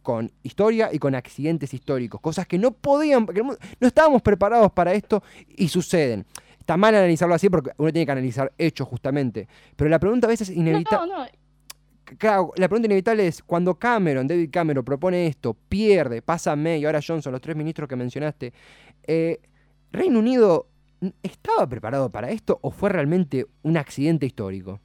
con historia y con accidentes históricos, cosas que no podían, que no estábamos preparados para esto y suceden. Está mal analizarlo así porque uno tiene que analizar hechos justamente, pero la pregunta a veces es inevitable. No, no, Claro, la pregunta inevitable es, cuando Cameron, David Cameron, propone esto, pierde, pasa May y ahora Johnson, los tres ministros que mencionaste, eh, ¿Reino Unido estaba preparado para esto o fue realmente un accidente histórico?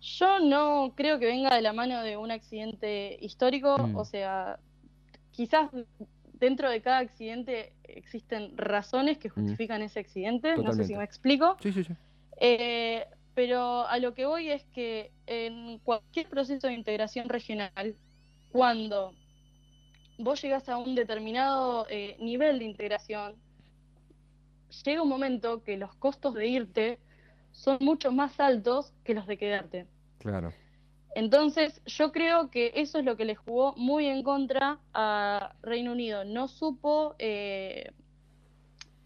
Yo no creo que venga de la mano de un accidente histórico, Mm. o sea, quizás dentro de cada accidente existen razones que justifican ese accidente, no sé si Mm. Me explico, Sí, sí, sí. Eh, pero a lo que voy es que en cualquier proceso de integración regional, cuando vos llegas a un determinado eh, nivel de integración, llega un momento que los costos de irte son mucho más altos que los de quedarte. Claro. Entonces, yo creo que eso es lo que le jugó muy en contra a Reino Unido. No supo. eh,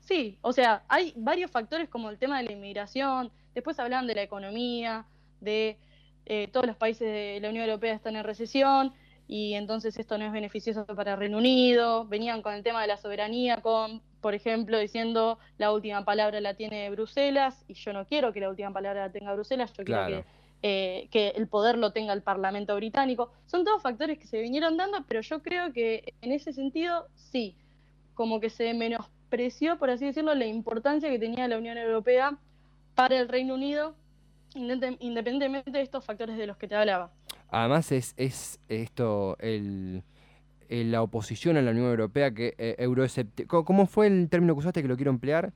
Sí, o sea, hay varios factores como el tema de la inmigración. Después hablan de la economía, de eh, todos los países de la Unión Europea están en recesión y entonces esto no es beneficioso para Reino Unido. Venían con el tema de la soberanía, con, por ejemplo, diciendo la última palabra la tiene Bruselas y yo no quiero que la última palabra la tenga Bruselas, yo Claro. quiero que eh, que el poder lo tenga el Parlamento británico. Son todos factores que se vinieron dando, pero yo creo que en ese sentido sí, como que se menospreció, por así decirlo, la importancia que tenía la Unión Europea para el Reino Unido, independientemente de estos factores de los que te hablaba. Además es, es esto, el, el- la oposición a la Unión Europea que eh, ¿Cómo, fue el término que usaste que lo quiero emplear?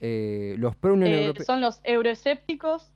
Eh, los pro-Unión Eh, Europea... son los euroescépticos,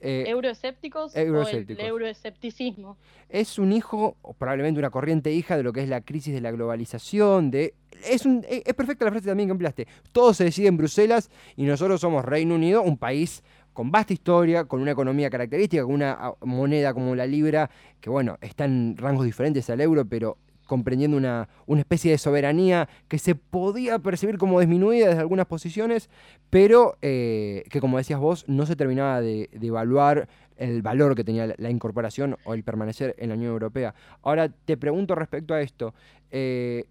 eh, euroescépticos, euroescépticos. o el euroescepticismo. es un hijo, o probablemente una corriente hija de lo que es la crisis de la globalización, de... Es, un, e- es perfecta la frase también que empleaste. Todo se decide en Bruselas y nosotros somos Reino Unido, un país con vasta historia, con una economía característica, con una moneda como la libra, que bueno, está en rangos diferentes al euro, pero comprendiendo una, una especie de soberanía que se podía percibir como disminuida desde algunas posiciones, pero eh, que como decías vos, no se terminaba de, evaluar el valor que tenía la, incorporación o el permanecer en la Unión Europea. Ahora te pregunto respecto a esto. eh,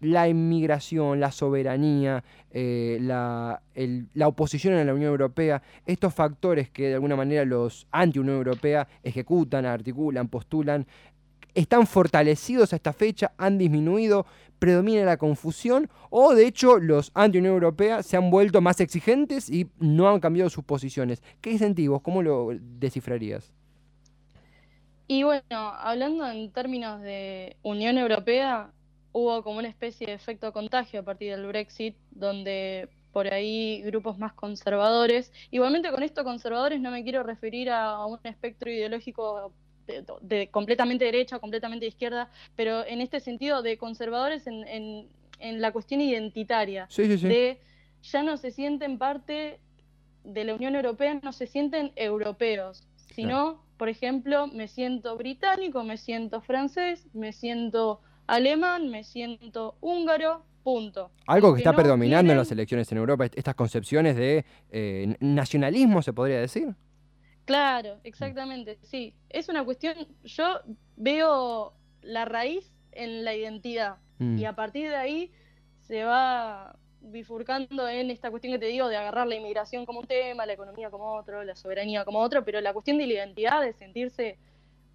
la inmigración, la soberanía, eh, la, la oposición a la Unión Europea, estos factores que de alguna manera los anti-Unión Europea ejecutan, articulan, postulan, están fortalecidos a esta fecha, han disminuido, predomina la confusión o de hecho los anti-Unión Europea se han vuelto más exigentes y no han cambiado sus posiciones. ¿Qué sentís? ¿Cómo lo descifrarías? Y bueno, hablando en términos de Unión Europea, hubo como una especie de efecto contagio a partir del Brexit, donde por ahí grupos más conservadores, igualmente con esto conservadores no me quiero referir a un espectro ideológico de, de completamente derecha, completamente izquierda, pero en este sentido de conservadores en, en- en la cuestión identitaria Sí, sí, sí. de ya no se sienten parte de la Unión Europea, no se sienten europeos, sino, por ejemplo, me siento británico, me siento francés, me siento alemán, me siento húngaro, punto. Algo que está no predominando en las elecciones en Europa, est- estas concepciones de eh, nacionalismo, se podría decir. Claro, exactamente, sí. Es una cuestión, yo veo la raíz en la identidad Mm. y a partir de ahí se va bifurcando en esta cuestión que te digo de agarrar la inmigración como un tema, la economía como otro, la soberanía como otro, pero la cuestión de la identidad, de sentirse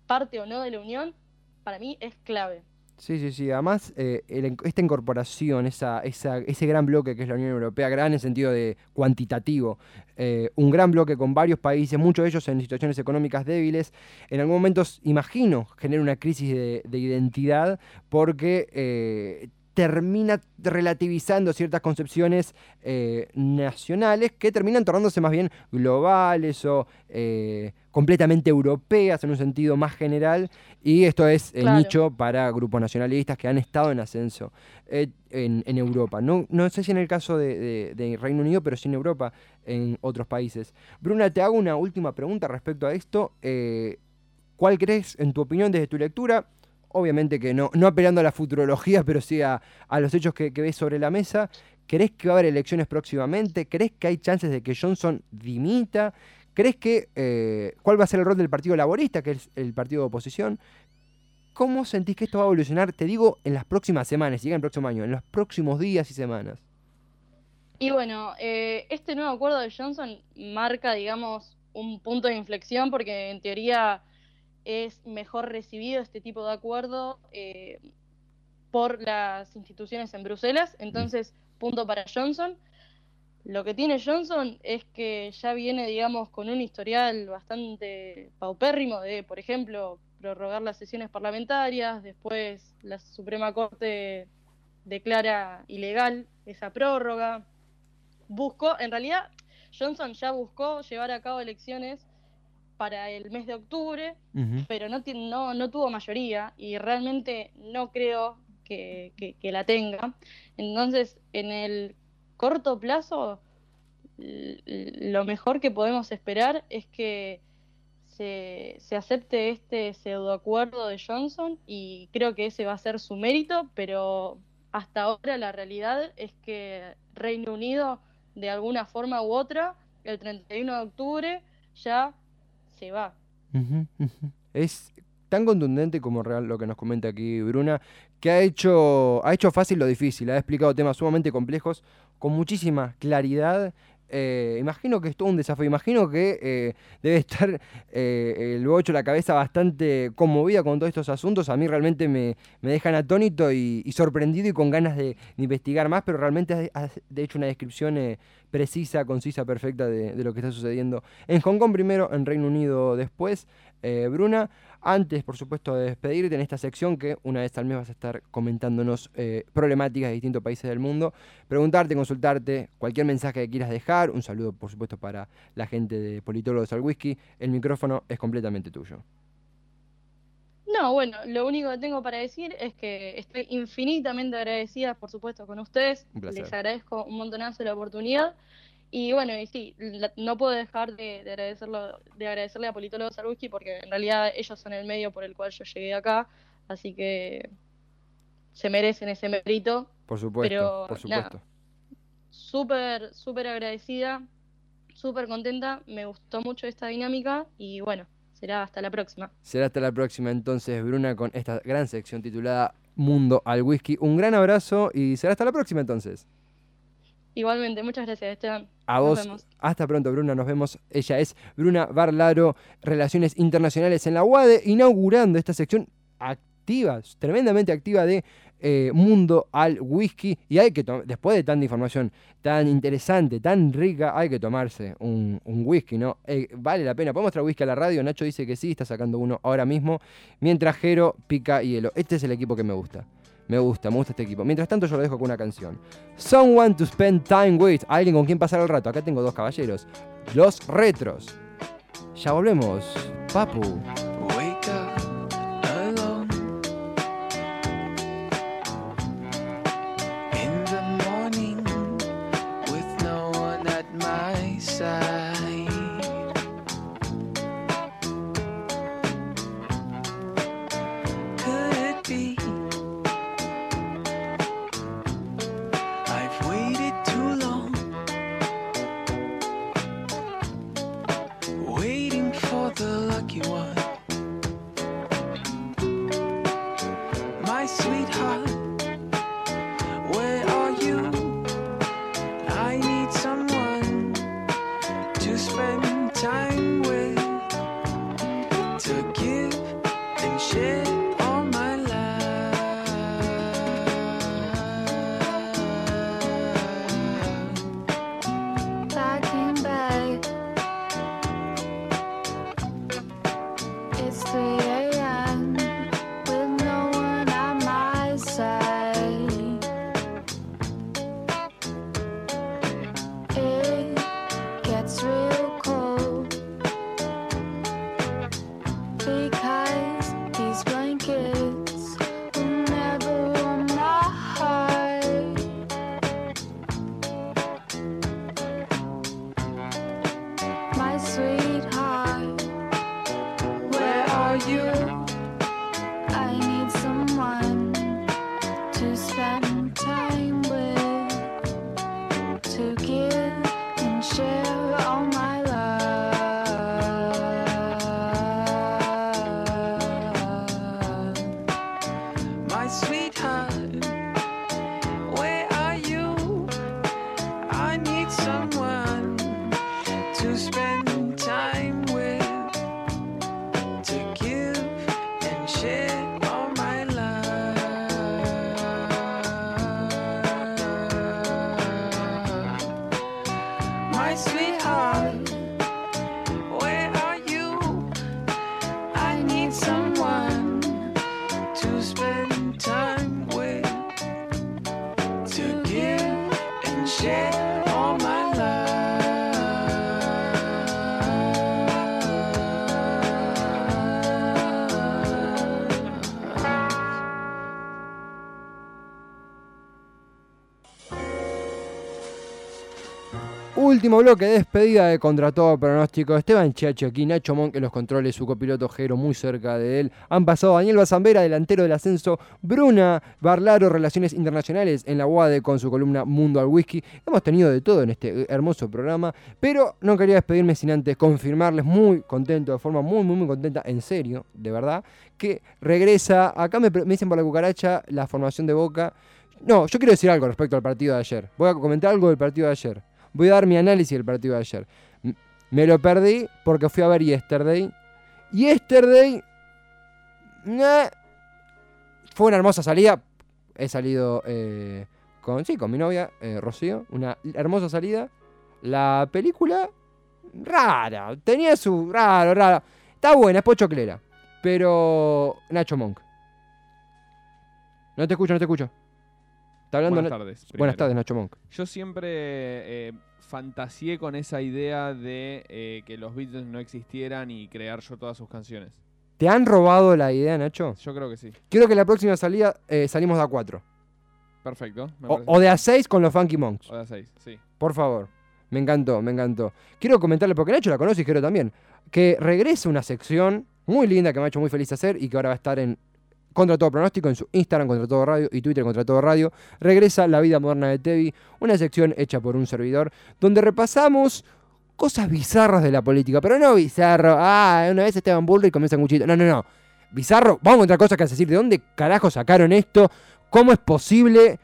parte o no de la Unión, para mí es clave. Sí, sí, sí. Además, eh, esta incorporación, esa, ese gran bloque que es la Unión Europea, gran en sentido de cuantitativo, eh, un gran bloque con varios países, muchos de ellos en situaciones económicas débiles, en algún momento, imagino, genera una crisis de, de identidad porque eh, termina relativizando ciertas concepciones eh, nacionales que terminan tornándose más bien globales o eh, completamente europeas en un sentido más general y esto es el Claro. nicho para grupos nacionalistas que han estado en ascenso eh, en, en Europa. No, no sé si en el caso de, de- de Reino Unido, pero sí en Europa, en otros países. Bruna, te hago una última pregunta respecto a esto. ¿Cuál crees, en tu opinión, desde tu lectura? Obviamente que no, no apelando a la futurología, pero sí a, los hechos que, ves sobre la mesa. ¿Crees que va a haber elecciones próximamente? ¿Crees que hay chances de que Johnson dimita? ¿Crees que eh, cuál va a ser el rol del Partido Laborista, que es el partido de oposición? ¿Cómo sentís que esto va a evolucionar? Te digo, en las próximas semanas, llega el próximo año, en los próximos días y semanas. Y bueno, eh, este nuevo acuerdo de Johnson marca, digamos, un punto de inflexión porque en teoría es mejor recibido este tipo de acuerdo eh, por las instituciones en Bruselas. Entonces, punto para Johnson. Lo que tiene Johnson es que ya viene, digamos, con un historial bastante paupérrimo de, por ejemplo, prorrogar las sesiones parlamentarias, después la Suprema Corte declara ilegal esa prórroga. Buscó, en realidad, Johnson ya buscó llevar a cabo elecciones para el mes de octubre, pero no, no, no tuvo mayoría y realmente no creo que, que- que la tenga. Entonces, en el corto plazo, lo mejor que podemos esperar es que se, se acepte este pseudoacuerdo de Johnson y creo que ese va a ser su mérito, pero hasta ahora la realidad es que Reino Unido, de alguna forma u otra, el 31 de octubre ya se va. Es tan contundente como real lo que nos comenta aquí Bruna, que ha hecho, ha hecho fácil lo difícil, ha explicado temas sumamente complejos con muchísima claridad. Eh, imagino que es todo un desafío, imagino que eh, debe estar eh, el bocho, la cabeza bastante conmovida con todos estos asuntos. A mí realmente me, me dejan atónito y, sorprendido y con ganas de, investigar más, pero realmente has, hecho una descripción eh, precisa, concisa, perfecta de lo que está sucediendo en Hong Kong primero, en Reino Unido después. Eh, Bruna, antes, por supuesto, de despedirte en esta sección que una vez al mes vas a estar comentándonos eh, problemáticas de distintos países del mundo, preguntarte, consultarte, cualquier mensaje que quieras dejar, un saludo, por supuesto, para la gente de Politólogos al Whisky, el micrófono es completamente tuyo. No, bueno, lo único que tengo para decir es que estoy infinitamente agradecida, por supuesto, con ustedes. Les agradezco un montonazo la oportunidad. Y bueno, y sí, la- no puedo dejar de, de agradecerlo, de agradecerle a Politólogos al Whisky porque en realidad ellos son el medio por el cual yo llegué acá. Así que se merecen ese mérito. Por supuesto, Pero, por supuesto. Súper, súper agradecida, súper contenta, me gustó mucho esta dinámica y bueno, será hasta la próxima. Será hasta la próxima entonces, Bruna, con esta gran sección titulada Mundo al Whisky. Un gran abrazo y será hasta la próxima entonces. Igualmente, muchas gracias Esteban. A Nos vos, vemos. hasta pronto, Bruna. Nos vemos. Ella es Bruna Barlaro, Relaciones Internacionales en la UADE, inaugurando esta sección activa, tremendamente activa de eh, Mundo al Whisky. Y hay que, después de tanta información tan interesante, tan rica, hay que tomarse un, un whisky, ¿no? Eh, vale la pena. ¿Podemos traer whisky a la radio? Nacho dice que sí, está sacando uno ahora mismo. Mientras Jero pica hielo. Este es el equipo que me gusta. Me gusta, me gusta este equipo. Mientras tanto, yo lo dejo con una canción. Someone to spend time with. Alguien con quien pasar el rato. Acá tengo dos caballeros. Los retros. Ya volvemos. Papu. Último bloque de despedida de Contra Todo Pronóstico. Esteban Chiachi aquí, Nacho Monk en los controles, su copiloto Jero muy cerca de él. Han pasado Daniel Bazambera, delantero del ascenso, Bruna Barlaro, Relaciones Internacionales en la UADE con su columna Mundo al Whisky. Hemos tenido de todo en este hermoso programa, pero no quería despedirme sin antes confirmarles, muy contento, de forma muy, muy, muy contenta, en serio, de verdad, que regresa, acá me, me dicen por la cucaracha, la formación de Boca. No, yo quiero decir algo respecto al partido de ayer. Voy a comentar algo del partido de ayer. Voy a dar mi análisis del partido de ayer. Me lo perdí porque fui a ver Yesterday. Yesterday. nah, fue una hermosa salida. He salido eh, con, sí, con mi novia, eh, Rocío. Una hermosa salida. La película. Rara. Tenía su. Raro, raro. Está buena, es pochoclera. Pero. Nacho Monk. No te escucho, no te escucho. Está hablando. Buenas Na- tardes. Buenas tardes, Nacho Monk. Yo siempre eh, fantaseé con esa idea de eh, que los Beatles no existieran y crear yo todas sus canciones. ¿Te han robado la idea, Nacho? Yo creo que sí. Quiero que la próxima salida eh, salimos de A4. Perfecto. me O, o de A6 con los Funky Monks. O de a seis, sí. Por favor. Me encantó, me encantó. Quiero comentarle, porque Nacho la conoce y quiero también, que regrese una sección muy linda que me ha hecho muy feliz hacer y que ahora va a estar en contra todo pronóstico en su Instagram contra todo radio y Twitter contra todo radio. Regresa La vida moderna de Tevi, una sección hecha por un servidor donde repasamos cosas bizarras de la política, pero no bizarro, ah, una vez Esteban Bullrich comienza un cuchillo. No, no, no. Bizarro, vamos a encontrar cosas que decir, ¿de dónde carajo sacaron esto? ¿Cómo es posible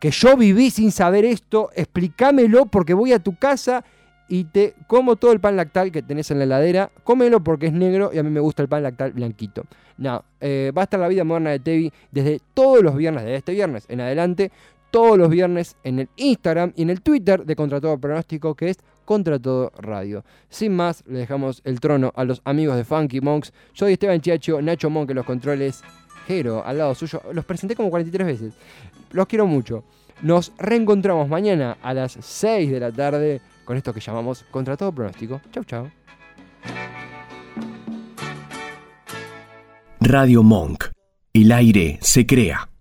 que yo viví sin saber esto? Explícamelo porque voy a tu casa y te como todo el pan lactal que tenés en la heladera. Cómelo porque es negro y a mí me gusta el pan lactal blanquito. No, eh, va a estar la vida moderna de Tevi desde todos los viernes, de este viernes en adelante, todos los viernes en el Instagram y en el Twitter de Contra Todo Pronóstico, que es Contra Todo Radio. Sin más, le dejamos el trono a los amigos de Funky Monks. Soy Esteban Chiacho, Nacho Monk en los controles, Jero al lado suyo. Los presenté como 43 veces. Los quiero mucho. Nos reencontramos mañana a las 6 de la tarde con esto que llamamos Contra Todo Pronóstico. Chau, chau. Radio Monk. El aire se crea.